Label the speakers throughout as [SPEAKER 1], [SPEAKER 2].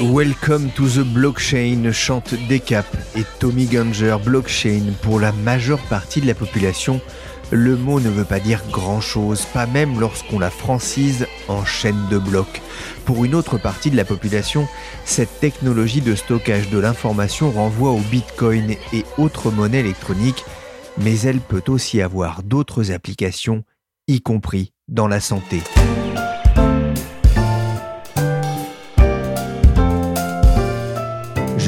[SPEAKER 1] Welcome to the blockchain.
[SPEAKER 2] Chante Decap et Tommy Gunger blockchain pour la majeure partie de la population. Le mot ne veut pas dire grand-chose, pas même lorsqu'on la francise en chaîne de blocs. Pour une autre partie de la population, cette technologie de stockage de l'information renvoie au Bitcoin et autres monnaies électroniques, mais elle peut aussi avoir d'autres applications, y compris dans la santé.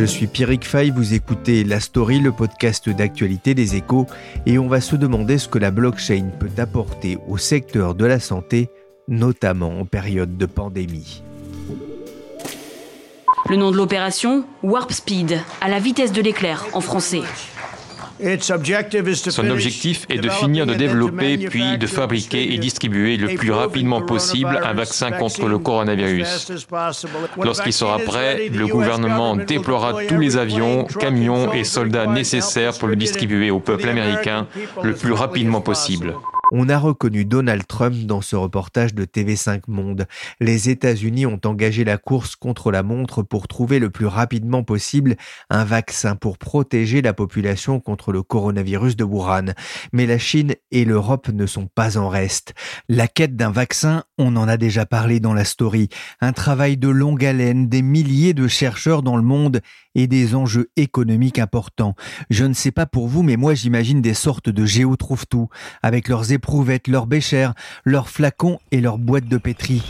[SPEAKER 2] Je suis Pierrick Fay, vous écoutez La Story, le podcast d'actualité des échos, et on va se demander ce que la blockchain peut apporter au secteur de la santé, notamment en période de pandémie.
[SPEAKER 3] Le nom de l'opération Warp Speed, à la vitesse de l'éclair en français.
[SPEAKER 4] Son objectif est de finir de développer puis de fabriquer et distribuer le plus rapidement possible un vaccin contre le coronavirus. Lorsqu'il sera prêt, le gouvernement déploiera tous les avions, camions et soldats nécessaires pour le distribuer au peuple américain le plus rapidement possible.
[SPEAKER 2] On a reconnu Donald Trump dans ce reportage de TV5 Monde. Les États-Unis ont engagé la course contre la montre pour trouver le plus rapidement possible un vaccin pour protéger la population contre le coronavirus de Wuhan. Mais la Chine et l'Europe ne sont pas en reste. La quête d'un vaccin, on en a déjà parlé dans la story. Un travail de longue haleine, des milliers de chercheurs dans le monde et des enjeux économiques importants. Je ne sais pas pour vous, mais moi j'imagine des sortes de géo tout avec leurs éprouvettes, leurs béchères, leurs flacons et leurs boîtes de pétri.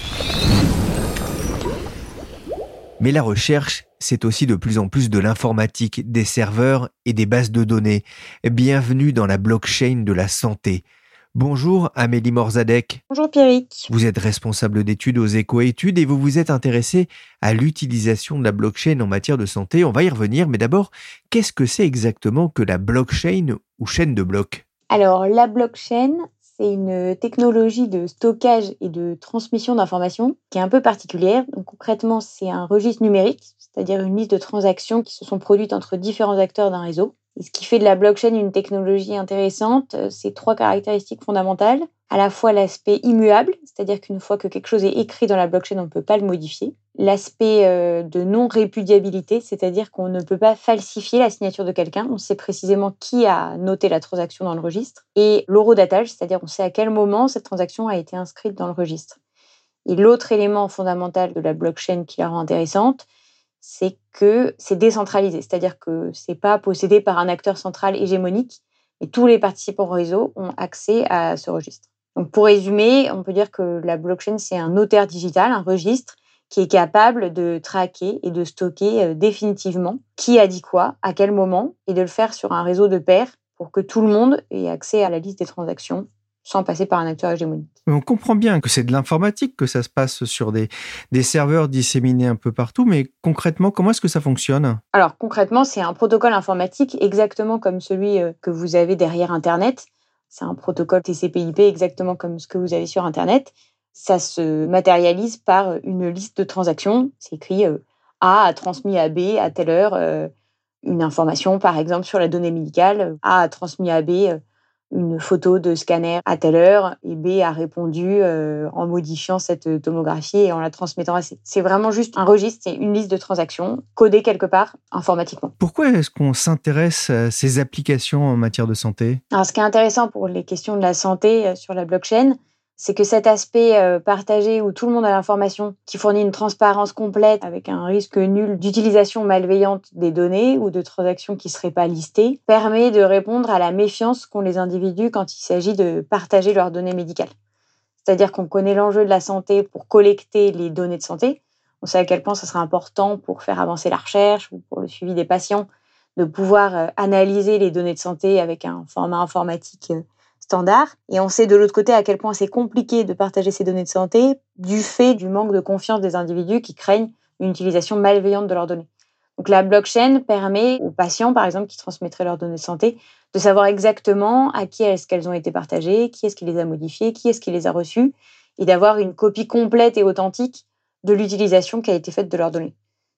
[SPEAKER 2] Mais la recherche, c'est aussi de plus en plus de l'informatique, des serveurs et des bases de données. Bienvenue dans la blockchain de la santé. Bonjour Amélie Morzadek.
[SPEAKER 5] Bonjour Pierrick.
[SPEAKER 2] Vous êtes responsable d'études aux éco-études et vous vous êtes intéressé à l'utilisation de la blockchain en matière de santé. On va y revenir, mais d'abord, qu'est-ce que c'est exactement que la blockchain ou chaîne de blocs?
[SPEAKER 5] Alors, la blockchain, c'est une technologie de stockage et de transmission d'informations qui est un peu particulière. Donc, concrètement, c'est un registre numérique, c'est-à-dire une liste de transactions qui se sont produites entre différents acteurs d'un réseau. Ce qui fait de la blockchain une technologie intéressante, euh, c'est trois caractéristiques fondamentales. À la fois l'aspect immuable, c'est-à-dire qu'une fois que quelque chose est écrit dans la blockchain, on ne peut pas le modifier. L'aspect euh, de non-répudiabilité, c'est-à-dire qu'on ne peut pas falsifier la signature de quelqu'un. On sait précisément qui a noté la transaction dans le registre. Et l'horodatage, c'est-à-dire on sait à quel moment cette transaction a été inscrite dans le registre. Et l'autre élément fondamental de la blockchain qui la rend intéressante, c'est que c'est décentralisé, c'est-à-dire que c'est pas possédé par un acteur central hégémonique, et tous les participants au réseau ont accès à ce registre. Donc pour résumer, on peut dire que la blockchain c'est un notaire digital, un registre qui est capable de traquer et de stocker euh, définitivement qui a dit quoi, à quel moment, et de le faire sur un réseau de pairs pour que tout le monde ait accès à la liste des transactions sans passer par un acteur hégémonique.
[SPEAKER 2] On comprend bien que c'est de l'informatique, que ça se passe sur des, des serveurs disséminés un peu partout, mais concrètement, comment est-ce que ça fonctionne?
[SPEAKER 5] Alors concrètement, c'est un protocole informatique exactement comme celui euh, que vous avez derrière Internet. C'est un protocole TCP/IP exactement comme ce que vous avez sur Internet. Ça se matérialise par une liste de transactions. C'est écrit euh, A a transmis à B à telle heure euh, une information, par exemple, sur la donnée médicale. A a transmis à B une photo de scanner à telle heure et B a répondu euh, en modifiant cette tomographie et en la transmettant à C. C'est vraiment juste un registre, c'est une liste de transactions codée quelque part informatiquement.
[SPEAKER 2] Pourquoi est-ce qu'on s'intéresse à ces applications en matière de santé?
[SPEAKER 5] Alors ce qui est intéressant pour les questions de la santé euh, sur la blockchain, c'est que cet aspect euh, partagé où tout le monde a l'information, qui fournit une transparence complète avec un risque nul d'utilisation malveillante des données ou de transactions qui ne seraient pas listées, permet de répondre à la méfiance qu'ont les individus quand il s'agit de partager leurs données médicales. C'est-à-dire qu'on connaît l'enjeu de la santé pour collecter les données de santé. On sait à quel point ça sera important pour faire avancer la recherche ou pour le suivi des patients, de pouvoir euh, analyser les données de santé avec un format informatique euh, Et on sait de l'autre côté à quel point c'est compliqué de partager ces données de santé du fait du manque de confiance des individus qui craignent une utilisation malveillante de leurs données. Donc la blockchain permet aux patients, par exemple, qui transmettraient leurs données de santé, de savoir exactement à qui est-ce qu'elles ont été partagées, qui est-ce qui les a modifiées, qui est-ce qui les a reçues, et d'avoir une copie complète et authentique de l'utilisation qui a été faite de leurs données.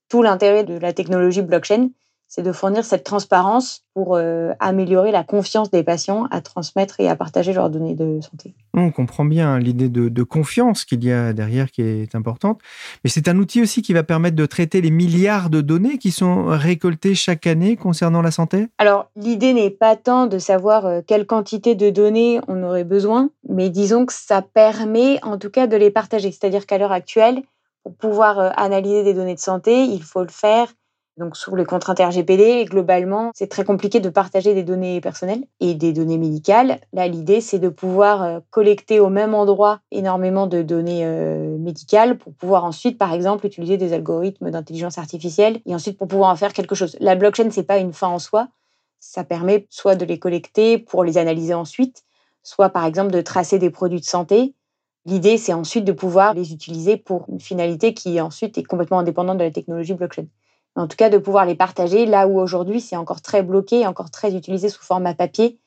[SPEAKER 5] Tout l'intérêt de la technologie blockchain, c'est de fournir cette transparence pour euh, améliorer la confiance des patients à transmettre et à partager leurs données de santé.
[SPEAKER 2] On comprend bien l'idée de, confiance qu'il y a derrière qui est importante, mais c'est un outil aussi qui va permettre de traiter les milliards de données qui sont récoltées chaque année concernant la santé?
[SPEAKER 5] Alors l'idée n'est pas tant de savoir euh, quelle quantité de données on aurait besoin, mais disons que ça permet en tout cas de les partager. C'est-à-dire qu'à l'heure actuelle, pour pouvoir euh, analyser des données de santé, il faut le faire donc sous les contraintes RGPD, globalement, c'est très compliqué de partager des données personnelles et des données médicales. Là, l'idée, c'est de pouvoir euh, collecter au même endroit énormément de données euh, médicales pour pouvoir ensuite, par exemple, utiliser des algorithmes d'intelligence artificielle et ensuite pour pouvoir en faire quelque chose. La blockchain, c'est pas une fin en soi. Ça permet soit de les collecter pour les analyser ensuite, soit par exemple de tracer des produits de santé. L'idée, c'est ensuite de pouvoir les utiliser pour une finalité qui ensuite est complètement indépendante de la technologie blockchain en tout cas de pouvoir les partager là où aujourd'hui c'est encore très bloqué, encore très utilisé sous format papier,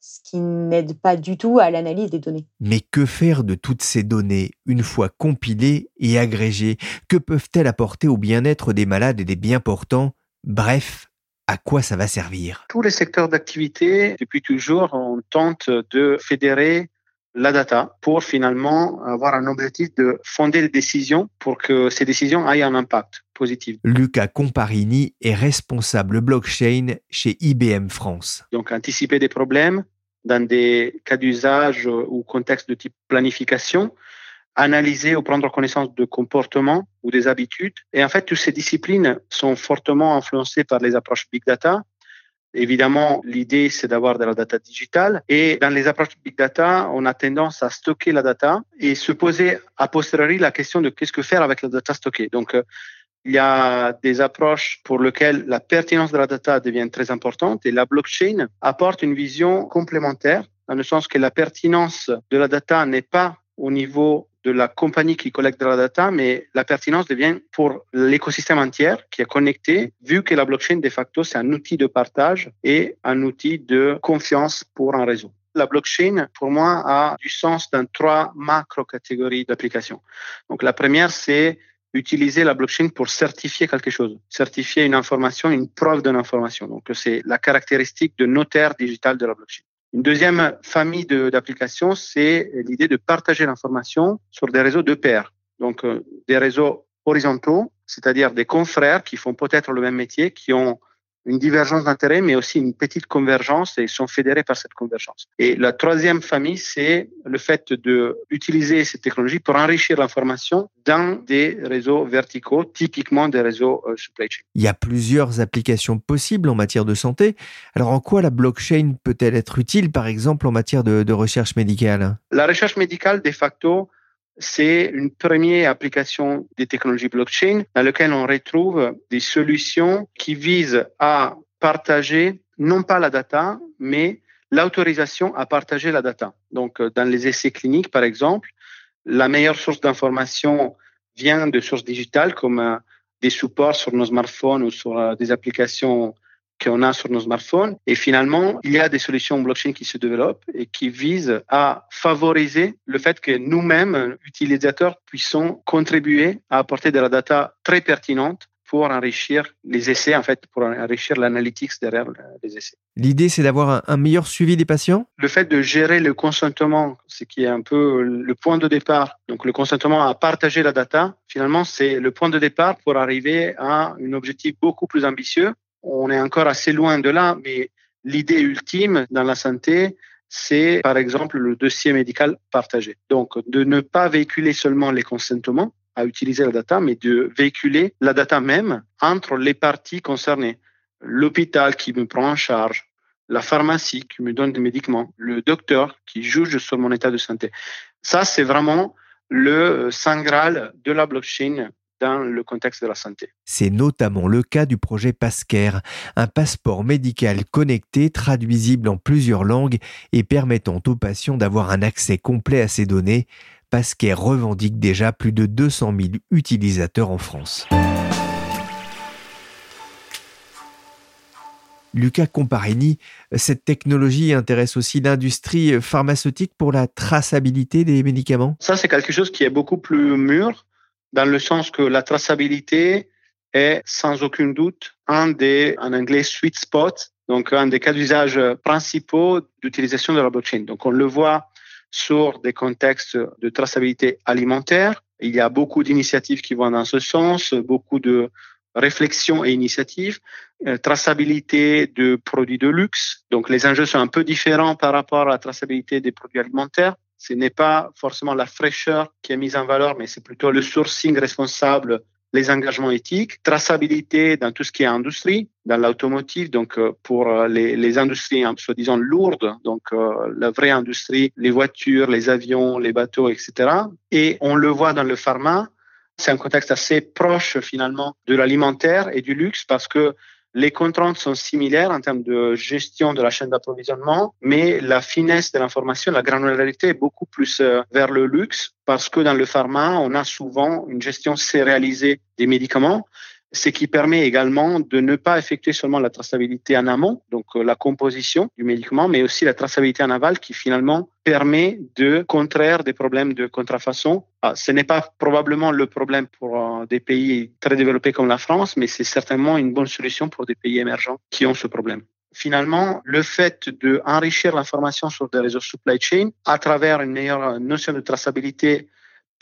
[SPEAKER 5] ce qui n'aide pas du tout à l'analyse des données.
[SPEAKER 2] Mais que faire de toutes ces données une fois compilées et agrégées? Que peuvent-elles apporter au bien-être des malades et des bien portants? Bref, à quoi ça va servir?
[SPEAKER 6] Tous les secteurs d'activité, depuis toujours, on tente de fédérer la data pour finalement avoir un objectif de fonder les décisions pour que ces décisions aient un impact positif.
[SPEAKER 2] Lucas Comparini est responsable blockchain chez IBM France.
[SPEAKER 6] Donc anticiper des problèmes dans des cas d'usage ou contexte de type planification, analyser ou prendre connaissance de comportements ou des habitudes. Et en fait, toutes ces disciplines sont fortement influencées par les approches big data Évidemment, l'idée, c'est d'avoir de la data digitale. Et dans les approches big data, on a tendance à stocker la data et se poser a posteriori la question de qu'est-ce que faire avec la data stockée. Donc, euh, il y a des approches pour lesquelles la pertinence de la data devient très importante et la blockchain apporte une vision complémentaire dans le sens que la pertinence de la data n'est pas au niveau de la compagnie qui collecte de la data, mais la pertinence devient pour l'écosystème entier qui est connecté, vu que la blockchain, de facto, c'est un outil de partage et un outil de confiance pour un réseau. La blockchain, pour moi, a du sens dans trois macro-catégories d'applications. Donc, la première, c'est utiliser la blockchain pour certifier quelque chose, certifier une information, une preuve d'une information. Donc, c'est la caractéristique de notaire digital de la blockchain. Une deuxième famille d'applications, c'est l'idée de partager l'information sur des réseaux de pairs. Donc, euh, des réseaux horizontaux, c'est-à-dire des confrères qui font peut-être le même métier, qui ont une divergence d'intérêts, mais aussi une petite convergence et sont fédérés par cette convergence. Et la troisième famille, c'est le fait d'utiliser ces technologies pour enrichir l'information dans des réseaux verticaux, typiquement des réseaux euh, supply chain.
[SPEAKER 2] Il y a plusieurs applications possibles en matière de santé. Alors en quoi la blockchain peut-elle être utile, par exemple, en matière de, de recherche médicale?
[SPEAKER 6] La recherche médicale, de facto, c'est une première application des technologies blockchain dans laquelle on retrouve des solutions qui visent à partager non pas la data, mais l'autorisation à partager la data. Donc, euh, dans les essais cliniques, par exemple, la meilleure source d'information vient de sources digitales comme euh, des supports sur nos smartphones ou sur euh, des applications qu'on a sur nos smartphones. Et finalement, il y a des solutions blockchain qui se développent et qui visent à favoriser le fait que nous-mêmes, utilisateurs, puissions contribuer à apporter de la data très pertinente pour enrichir les essais, en fait, pour enrichir l'analytics derrière les essais.
[SPEAKER 2] L'idée, c'est d'avoir un meilleur suivi des patients?
[SPEAKER 6] Le fait de gérer le consentement, ce qui est un peu le point de départ, donc le consentement à partager la data, finalement, c'est le point de départ pour arriver à un objectif beaucoup plus ambitieux on est encore assez loin de là, mais l'idée ultime dans la santé, c'est par exemple le dossier médical partagé. Donc, de ne pas véhiculer seulement les consentements à utiliser la data, mais de véhiculer la data même entre les parties concernées. L'hôpital qui me prend en charge, la pharmacie qui me donne des médicaments, le docteur qui juge sur mon état de santé. Ça, c'est vraiment le saint de la blockchain dans le contexte de la santé.
[SPEAKER 2] C'est notamment le cas du projet Pascare, un passeport médical connecté traduisible en plusieurs langues et permettant aux patients d'avoir un accès complet à ces données. Pascare revendique déjà plus de 200 000 utilisateurs en France. Lucas Comparini, cette technologie intéresse aussi l'industrie pharmaceutique pour la traçabilité des médicaments?
[SPEAKER 6] Ça, c'est quelque chose qui est beaucoup plus mûr, dans le sens que la traçabilité est sans aucun doute un des, en anglais, sweet spots, donc un des cas d'usage principaux d'utilisation de la blockchain. Donc on le voit sur des contextes de traçabilité alimentaire. Il y a beaucoup d'initiatives qui vont dans ce sens, beaucoup de réflexion et initiative, euh, traçabilité de produits de luxe. Donc les enjeux sont un peu différents par rapport à la traçabilité des produits alimentaires. Ce n'est pas forcément la fraîcheur qui est mise en valeur, mais c'est plutôt le sourcing responsable les engagements éthiques, traçabilité dans tout ce qui est industrie, dans l'automotive, donc euh, pour euh, les, industries hein, soi-disant lourdes, donc la vraie industrie, les voitures, les avions, les bateaux, etc. Et on le voit dans le pharma, c'est un contexte assez proche finalement de l'alimentaire et du luxe parce que les contraintes sont similaires en termes de gestion de la chaîne d'approvisionnement, mais la finesse de l'information, la granularité est beaucoup plus euh, vers le luxe parce que dans le pharma, on a souvent une gestion sérialisée des médicaments ce qui permet également de ne pas effectuer seulement la traçabilité en amont, donc euh, la composition du médicament, mais aussi la traçabilité en aval qui finalement permet de contraire des problèmes de contrefaçon. Ah, ce n'est pas probablement le problème pour euh, des pays très développés comme la France, mais c'est certainement une bonne solution pour des pays émergents qui ont ce problème finalement, le fait d'enrichir l'information sur des réseaux supply chain à travers une meilleure notion de traçabilité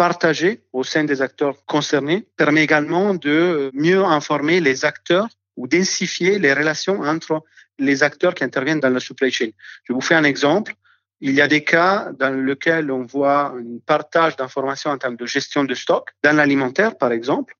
[SPEAKER 6] partagé au sein des acteurs concernés permet également de mieux informer les acteurs ou densifier les relations entre les acteurs qui interviennent dans la supply chain. Je vous fais un exemple. Il y a des cas dans lesquels on voit un partage d'informations en termes de gestion de stock, dans l'alimentaire par exemple,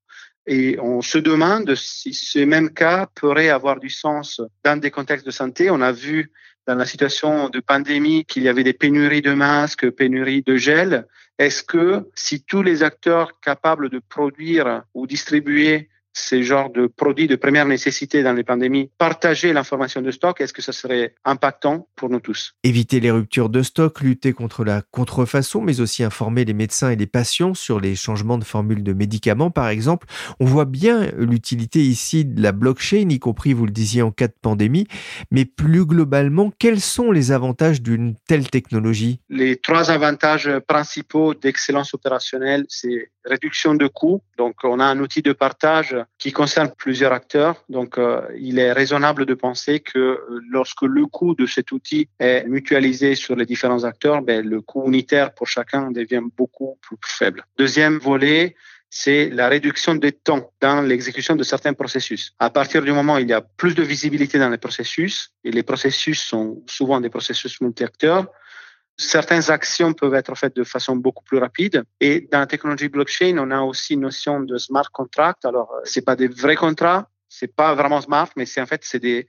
[SPEAKER 6] et on se demande si ces mêmes cas pourraient avoir du sens dans des contextes de santé. On a vu dans la situation de pandémie qu'il y avait des pénuries de masques, pénuries de gel. Est-ce que si tous les acteurs capables de produire ou distribuer ces genres de produits de première nécessité dans les pandémies, partager l'information de stock, est-ce que ça serait impactant pour nous tous?
[SPEAKER 2] Éviter les ruptures de stock, lutter contre la contrefaçon, mais aussi informer les médecins et les patients sur les changements de formule de médicaments, par exemple. On voit bien l'utilité ici de la blockchain, y compris, vous le disiez, en cas de pandémie. Mais plus globalement, quels sont les avantages d'une telle technologie?
[SPEAKER 6] Les trois avantages principaux d'excellence opérationnelle, c'est réduction de coûts. Donc, on a un outil de partage qui concerne plusieurs acteurs. Donc, euh, il est raisonnable de penser que euh, lorsque le coût de cet outil est mutualisé sur les différents acteurs, ben, le coût unitaire pour chacun devient beaucoup plus faible. Deuxième volet, c'est la réduction des temps dans l'exécution de certains processus. À partir du moment où il y a plus de visibilité dans les processus, et les processus sont souvent des processus multi-acteurs, certaines actions peuvent être faites de façon beaucoup plus rapide. Et dans la technologie blockchain, on a aussi une notion de smart contract. Alors, euh, c'est pas des vrais contrats, c'est pas vraiment smart, mais c'est en fait c'est des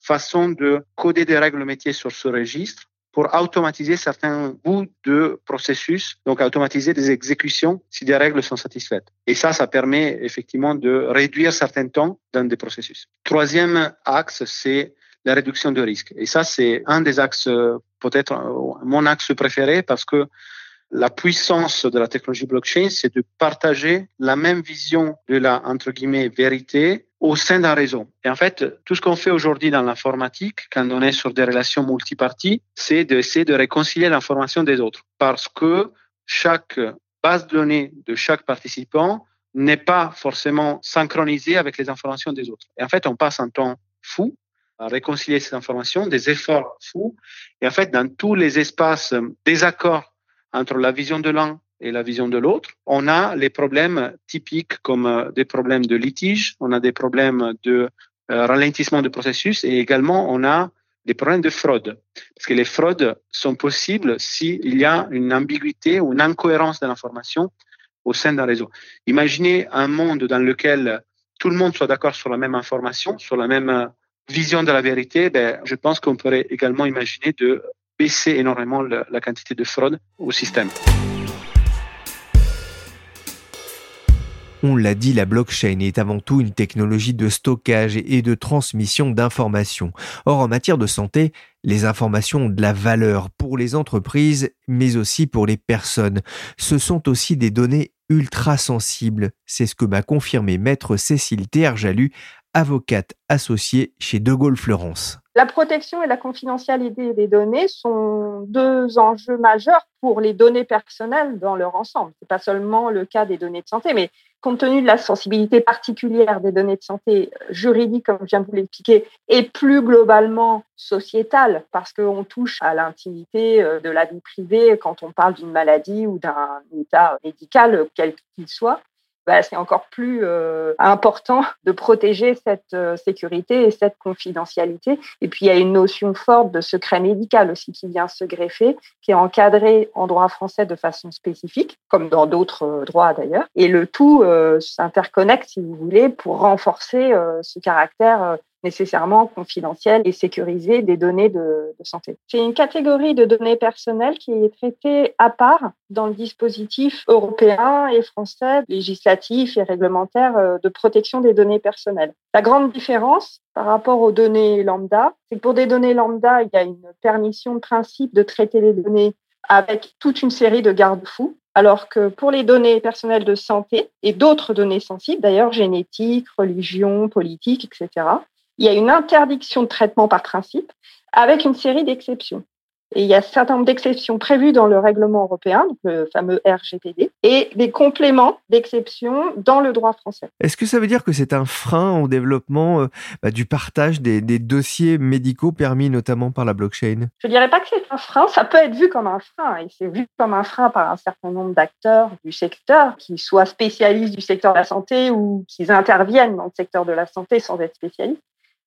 [SPEAKER 6] façons de coder des règles métiers sur ce registre pour automatiser certains bouts de processus, donc automatiser des exécutions si des règles sont satisfaites. Et ça, ça permet effectivement de réduire certains temps dans des processus. Troisième axe, c'est la réduction de risque. Et ça, c'est un des axes, peut-être mon axe préféré, parce que la puissance de la technologie blockchain, c'est de partager la même vision de la, entre guillemets, vérité au sein d'un réseau. Et en fait, tout ce qu'on fait aujourd'hui dans l'informatique, quand on est sur des relations multiparties, c'est d'essayer de réconcilier l'information des autres. Parce que chaque base de données de chaque participant n'est pas forcément synchronisée avec les informations des autres. Et en fait, on passe un temps fou réconcilier ces informations, des efforts fous. Et en fait, dans tous les espaces désaccords entre la vision de l'un et la vision de l'autre, on a les problèmes typiques comme euh, des problèmes de litige, on a des problèmes de euh, ralentissement du processus et également on a des problèmes de fraude. Parce que les fraudes sont possibles s'il y a une ambiguïté ou une incohérence de l'information au sein d'un réseau. Imaginez un monde dans lequel tout le monde soit d'accord sur la même information, sur la même vision de la vérité, ben, je pense qu'on pourrait également imaginer de baisser énormément la, quantité de fraude au système.
[SPEAKER 2] On l'a dit, la blockchain est avant tout une technologie de stockage et de transmission d'informations. Or, en matière de santé, les informations ont de la valeur pour les entreprises, mais aussi pour les personnes. Ce sont aussi des données ultra sensibles. C'est ce que m'a confirmé maître Cécile Théarjalu, avocate associée chez De Gaulle Florence.
[SPEAKER 7] La protection et la confidentialité des données sont deux enjeux majeurs pour les données personnelles dans leur ensemble. Ce n'est pas seulement le cas des données de santé, mais compte tenu de la sensibilité particulière des données de santé juridiques, comme je viens de vous l'expliquer, et plus globalement sociétale, parce qu'on touche à l'intimité euh, de la vie privée quand on parle d'une maladie ou d'un état médical, quel qu'il soit, bah, c'est encore plus euh, important de protéger cette euh, sécurité et cette confidentialité. Et puis, il y a une notion forte de secret médical aussi qui vient se greffer, qui est encadrée en droit français de façon spécifique, comme dans d'autres euh, droits d'ailleurs. Et le tout s'interconnecte, si vous voulez, pour renforcer ce caractère nécessairement confidentielles et sécurisées des données de, santé. C'est une catégorie de données personnelles qui est traitée à part dans le dispositif européen et français, législatif et réglementaire euh, de protection des données personnelles. La grande différence par rapport aux données lambda, c'est que pour des données lambda, il y a une permission de principe de traiter les données avec toute une série de garde-fous, alors que pour les données personnelles de santé et d'autres données sensibles, d'ailleurs génétique, religion, politique, etc., il y a une interdiction de traitement par principe avec une série d'exceptions. Et il y a un certain nombre d'exceptions prévues dans le règlement européen, le fameux RGPD, et des compléments d'exceptions dans le droit français.
[SPEAKER 2] Est-ce que ça veut dire que c'est un frein au développement euh, bah, du partage des, dossiers médicaux permis notamment par la blockchain?
[SPEAKER 7] Je ne dirais pas que c'est un frein, ça peut être vu comme un frein, et c'est vu comme un frein par un certain nombre d'acteurs du secteur, qui soient spécialistes du secteur de la santé ou qui interviennent dans le secteur de la santé sans être spécialistes.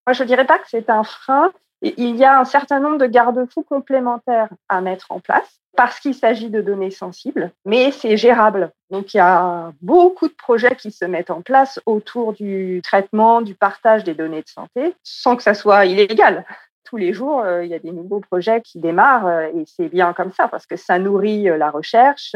[SPEAKER 7] Moi, je ne dirais pas que c'est un frein. Il y a un certain nombre de garde-fous complémentaires à mettre en place parce qu'il s'agit de données sensibles, mais c'est gérable. Donc, il y a beaucoup de projets qui se mettent en place autour du traitement, du partage des données de santé, sans que ça soit illégal. Tous les jours, euh, il y a des nouveaux projets qui démarrent euh, et c'est bien comme ça parce que ça nourrit euh, la recherche,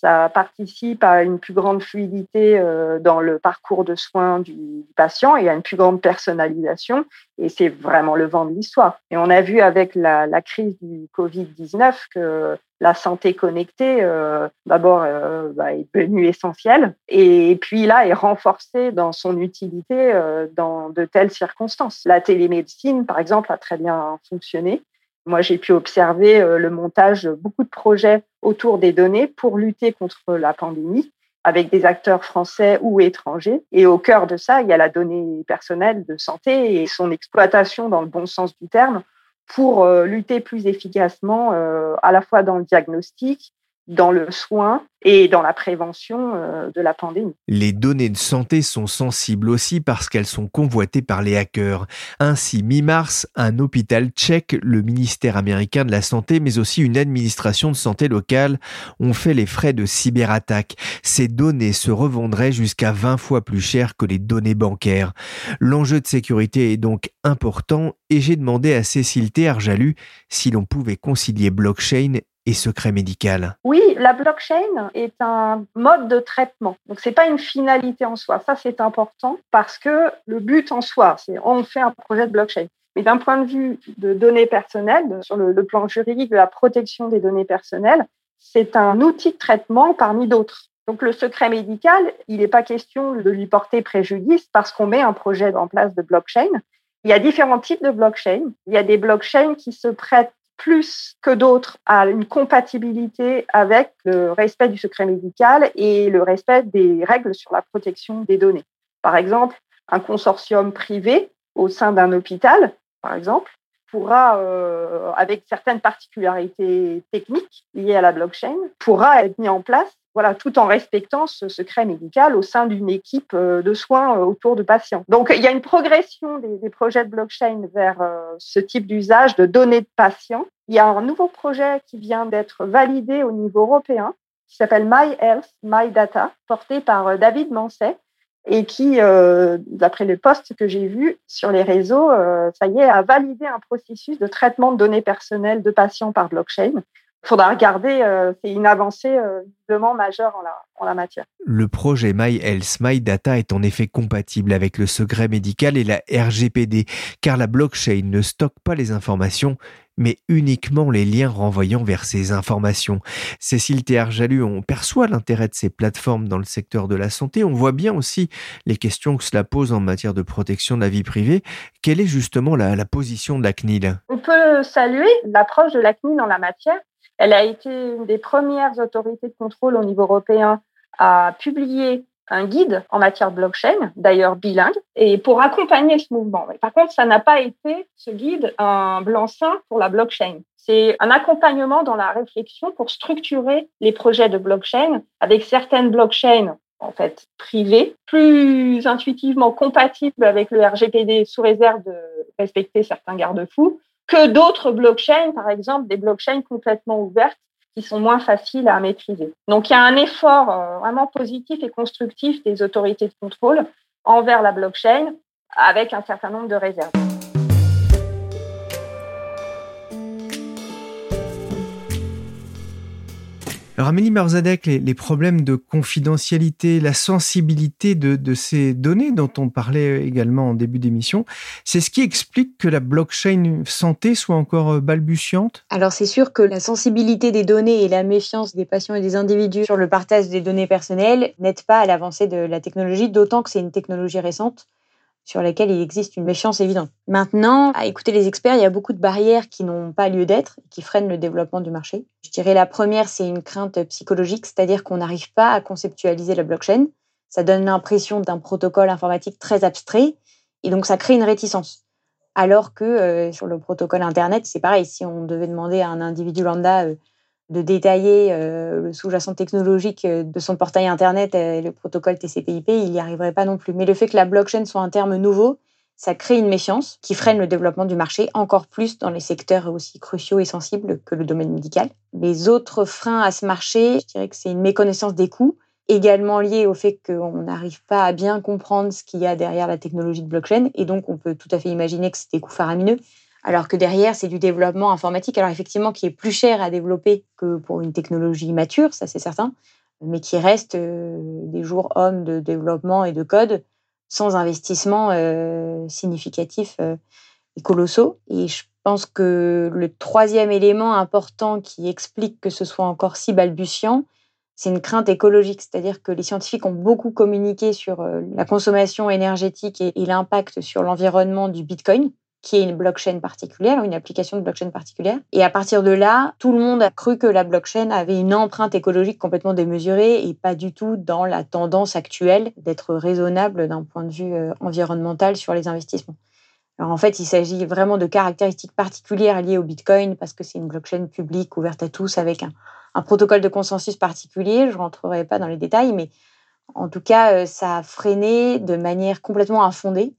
[SPEAKER 7] ça participe à une plus grande fluidité euh, dans le parcours de soins du patient et à une plus grande personnalisation. Et c'est vraiment le vent de l'histoire. Et on a vu avec la, crise du Covid-19 que la santé connectée, euh, d'abord, euh, bah, est devenue essentielle et puis là, est renforcée dans son utilité dans de telles circonstances. La télémédecine, par exemple, a très bien fonctionné. Moi, j'ai pu observer euh, le montage de beaucoup de projets autour des données pour lutter contre la pandémie avec des acteurs français ou étrangers. Et au cœur de ça, il y a la donnée personnelle de santé et son exploitation dans le bon sens du terme pour euh, lutter plus efficacement euh, à la fois dans le diagnostic, dans le soin et dans la prévention euh, de la pandémie.
[SPEAKER 2] Les données de santé sont sensibles aussi parce qu'elles sont convoitées par les hackers. Ainsi, mi-mars, un hôpital tchèque, le ministère américain de la Santé, mais aussi une administration de santé locale ont fait les frais de cyberattaques. Ces données se revendraient jusqu'à 20 fois plus cher que les données bancaires. L'enjeu de sécurité est donc important et j'ai demandé à Cécile Théarjalu si l'on pouvait concilier blockchain et secret médical
[SPEAKER 7] Oui, la blockchain est un mode de traitement. Donc c'est pas une finalité en soi. Ça c'est important parce que le but en soi, c'est on fait un projet de blockchain. Mais d'un point de vue de données personnelles, sur le, le plan juridique de la protection des données personnelles, c'est un outil de traitement parmi d'autres. Donc le secret médical, il n'est pas question de lui porter préjudice parce qu'on met un projet en place de blockchain. Il y a différents types de blockchain. Il y a des blockchains qui se prêtent plus que d'autres à une compatibilité avec le respect du secret médical et le respect des règles sur la protection des données. Par exemple, un consortium privé au sein d'un hôpital, par exemple, pourra, euh, avec certaines particularités techniques liées à la blockchain, pourra être mis en place voilà, tout en respectant ce secret médical au sein d'une équipe euh, de soins euh, autour de patients. Donc, il y a une progression des, projets de blockchain vers euh, ce type d'usage de données de patients. Il y a un nouveau projet qui vient d'être validé au niveau européen, qui s'appelle My Health, My Data, porté par David Manset, et qui, d'après les posts que j'ai vus sur les réseaux, ça y est, a validé un processus de traitement de données personnelles de patients par blockchain Il faudra regarder, euh, c'est une avancée vraiment majeure en la, en la matière.
[SPEAKER 2] Le projet MyHealth MyData est en effet compatible avec le secret médical et la RGPD, car la blockchain ne stocke pas les informations, mais uniquement les liens renvoyant vers ces informations. Cécile Théarjalu, on perçoit l'intérêt de ces plateformes dans le secteur de la santé. On voit bien aussi les questions que cela pose en matière de protection de la vie privée. Quelle est justement la, la position de la CNIL
[SPEAKER 7] On peut saluer l'approche de la CNIL en la matière. Elle a été une des premières autorités de contrôle au niveau européen à publier un guide en matière de blockchain, d'ailleurs bilingue, et pour accompagner ce mouvement. Par contre, ça n'a pas été, ce guide, un blanc-seing pour la blockchain. C'est un accompagnement dans la réflexion pour structurer les projets de blockchain avec certaines blockchains en fait privées, plus intuitivement compatibles avec le RGPD sous réserve de respecter certains garde-fous, que d'autres blockchains, par exemple des blockchains complètement ouvertes qui sont moins faciles à maîtriser. Donc il y a un effort euh, vraiment positif et constructif des autorités de contrôle envers la blockchain avec un certain nombre de réserves.
[SPEAKER 2] Alors Amélie Marzadek, les, problèmes de confidentialité, la sensibilité de, ces données dont on parlait également en début d'émission, c'est ce qui explique que la blockchain santé soit encore euh, balbutiante?
[SPEAKER 5] Alors c'est sûr que la sensibilité des données et la méfiance des patients et des individus sur le partage des données personnelles n'aident pas à l'avancée de la technologie, d'autant que c'est une technologie récente sur laquelle il existe une méfiance évidente. Maintenant, à écouter les experts, il y a beaucoup de barrières qui n'ont pas lieu d'être, qui freinent le développement du marché. Je dirais la première, c'est une crainte psychologique, c'est-à-dire qu'on n'arrive pas à conceptualiser la blockchain. Ça donne l'impression d'un protocole informatique très abstrait, et donc ça crée une réticence. Alors que euh, sur le protocole Internet, c'est pareil, si on devait demander à un individu lambda euh, de détailler euh, le sous-jacent technologique euh, de son portail Internet et le protocole TCP/IP, il n'y arriverait pas non plus. Mais le fait que la blockchain soit un terme nouveau, ça crée une méfiance qui freine le développement du marché, encore plus dans les secteurs aussi cruciaux et sensibles que le domaine médical. Les autres freins à ce marché, je dirais que c'est une méconnaissance des coûts, également liée au fait qu'on n'arrive pas à bien comprendre ce qu'il y a derrière la technologie de blockchain, et donc on peut tout à fait imaginer que c'est des coûts faramineux alors que derrière, c'est du développement informatique, alors effectivement, qui est plus cher à développer que pour une technologie mature, ça c'est certain, mais qui reste euh, des jours hommes de développement et de code sans investissement euh, significatif euh, et colossaux. Et je pense que le troisième élément important qui explique que ce soit encore si balbutiant, c'est une crainte écologique, c'est-à-dire que les scientifiques ont beaucoup communiqué sur la consommation énergétique et l'impact sur l'environnement du Bitcoin qui est une blockchain particulière, une application de blockchain particulière. Et à partir de là, tout le monde a cru que la blockchain avait une empreinte écologique complètement démesurée et pas du tout dans la tendance actuelle d'être raisonnable d'un point de vue euh, environnemental sur les investissements. Alors en fait, il s'agit vraiment de caractéristiques particulières liées au Bitcoin parce que c'est une blockchain publique ouverte à tous avec un, un protocole de consensus particulier. Je ne rentrerai pas dans les détails, mais en tout cas, euh, ça a freiné de manière complètement infondée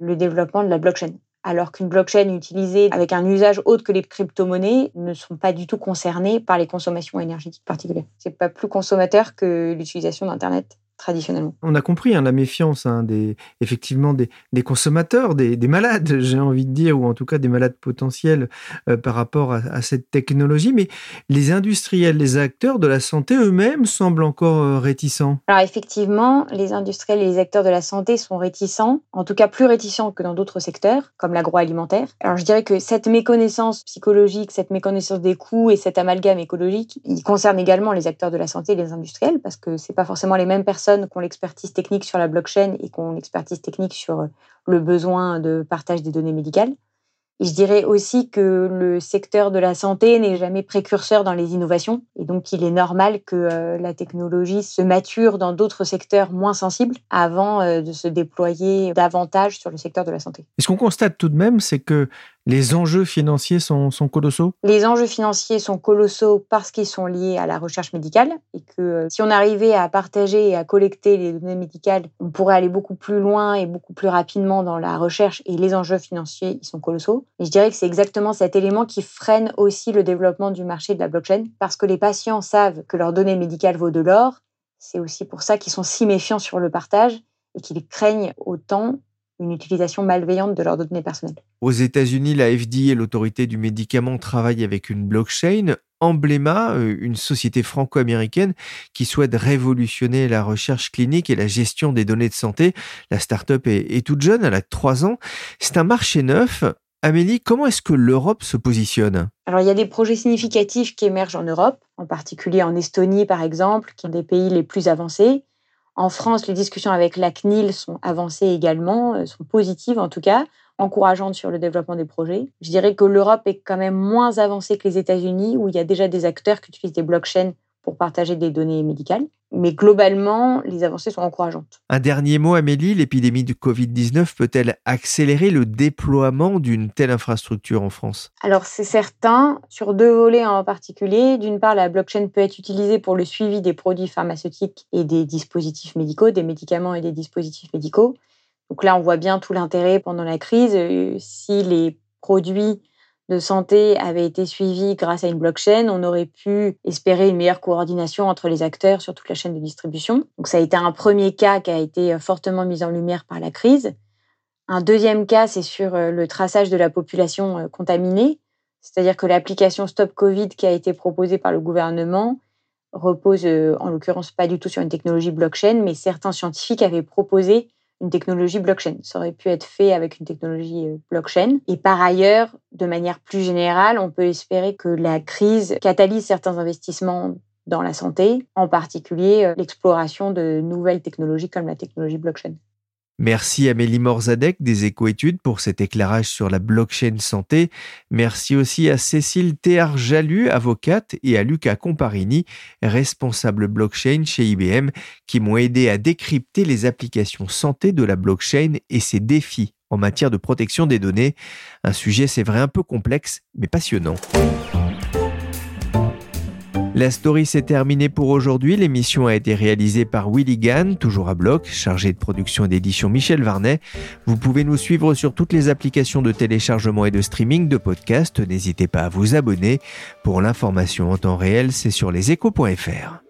[SPEAKER 5] le développement de la blockchain alors qu'une blockchain utilisée avec un usage autre que les crypto-monnaies ne sont pas du tout concernées par les consommations énergétiques particulières. C'est pas plus consommateur que l'utilisation d'Internet traditionnellement.
[SPEAKER 2] On a compris hein, la méfiance hein, des, effectivement des, consommateurs, des, malades, j'ai envie de dire, ou en tout cas des malades potentiels euh, par rapport à, cette technologie. Mais les industriels, les acteurs de la santé eux-mêmes semblent encore euh, réticents.
[SPEAKER 5] Alors effectivement, les industriels et les acteurs de la santé sont réticents, en tout cas plus réticents que dans d'autres secteurs, comme l'agroalimentaire. Alors je dirais que cette méconnaissance psychologique, cette méconnaissance des coûts et cet amalgame écologique, il concerne également les acteurs de la santé et les industriels, parce que c'est pas forcément les mêmes personnes qui ont l'expertise technique sur la blockchain et qui ont l'expertise technique sur le besoin de partage des données médicales. Et je dirais aussi que le secteur de la santé n'est jamais précurseur dans les innovations. Et donc, il est normal que euh, la technologie se mature dans d'autres secteurs moins sensibles avant euh, de se déployer davantage sur le secteur de la santé.
[SPEAKER 2] Et ce qu'on constate tout de même, c'est que les enjeux financiers sont, colossaux?
[SPEAKER 5] Les enjeux financiers sont colossaux parce qu'ils sont liés à la recherche médicale et que euh, si on arrivait à partager et à collecter les données médicales, on pourrait aller beaucoup plus loin et beaucoup plus rapidement dans la recherche et les enjeux financiers, ils sont colossaux. Et je dirais que c'est exactement cet élément qui freine aussi le développement du marché de la blockchain parce que les patients savent que leurs données médicales vaut de l'or. C'est aussi pour ça qu'ils sont si méfiants sur le partage et qu'ils craignent autant une utilisation malveillante de leurs données personnelles.
[SPEAKER 2] Aux États-Unis, la FDA, l'autorité du médicament, travaille avec une blockchain. Emblema, euh, une société franco-américaine qui souhaite révolutionner la recherche clinique et la gestion des données de santé. La start-up est, est toute jeune, elle a trois ans. C'est un marché neuf. Amélie, comment est-ce que l'Europe se positionne?
[SPEAKER 5] Alors, il y a des projets significatifs qui émergent en Europe, en particulier en Estonie, par exemple, qui sont des pays les plus avancés. En France, les discussions avec la CNIL sont avancées également, euh, sont positives en tout cas, encourageantes sur le développement des projets. Je dirais que l'Europe est quand même moins avancée que les États-Unis, où il y a déjà des acteurs qui utilisent des blockchains pour partager des données médicales. Mais globalement, les avancées sont encourageantes.
[SPEAKER 2] Un dernier mot, Amélie, l'épidémie du Covid-19 peut-elle accélérer le déploiement d'une telle infrastructure en France?
[SPEAKER 5] Alors c'est certain, sur deux volets en particulier. D'une part, la blockchain peut être utilisée pour le suivi des produits pharmaceutiques et des dispositifs médicaux, des médicaments et des dispositifs médicaux. Donc là, on voit bien tout l'intérêt pendant la crise. Euh, si les produits de santé avait été suivi grâce à une blockchain, on aurait pu espérer une meilleure coordination entre les acteurs sur toute la chaîne de distribution. Donc ça a été un premier cas qui a été fortement mis en lumière par la crise. Un deuxième cas, c'est sur euh, le traçage de la population euh, contaminée, c'est-à-dire que l'application Stop Covid qui a été proposée par le gouvernement repose euh, en l'occurrence pas du tout sur une technologie blockchain, mais certains scientifiques avaient proposé une technologie blockchain. Ça aurait pu être fait avec une technologie euh, blockchain. Et par ailleurs, de manière plus générale, on peut espérer que la crise catalyse certains investissements dans la santé, en particulier euh, l'exploration de nouvelles technologies comme la technologie blockchain.
[SPEAKER 2] Merci Amélie Morzadek des Écoétudes pour cet éclairage sur la blockchain santé. Merci aussi à Cécile Théard-Jalu, avocate, et à Luca Comparini, responsable blockchain chez IBM, qui m'ont aidé à décrypter les applications santé de la blockchain et ses défis en matière de protection des données. Un sujet, c'est vrai, un peu complexe, mais passionnant. La story s'est terminée pour aujourd'hui. L'émission a été réalisée par Willy Gann, toujours à bloc, chargé de production et d'édition Michel Varnet. Vous pouvez nous suivre sur toutes les applications de téléchargement et de streaming de podcasts. N'hésitez pas à vous abonner. Pour l'information en temps réel, c'est sur leséchos.fr.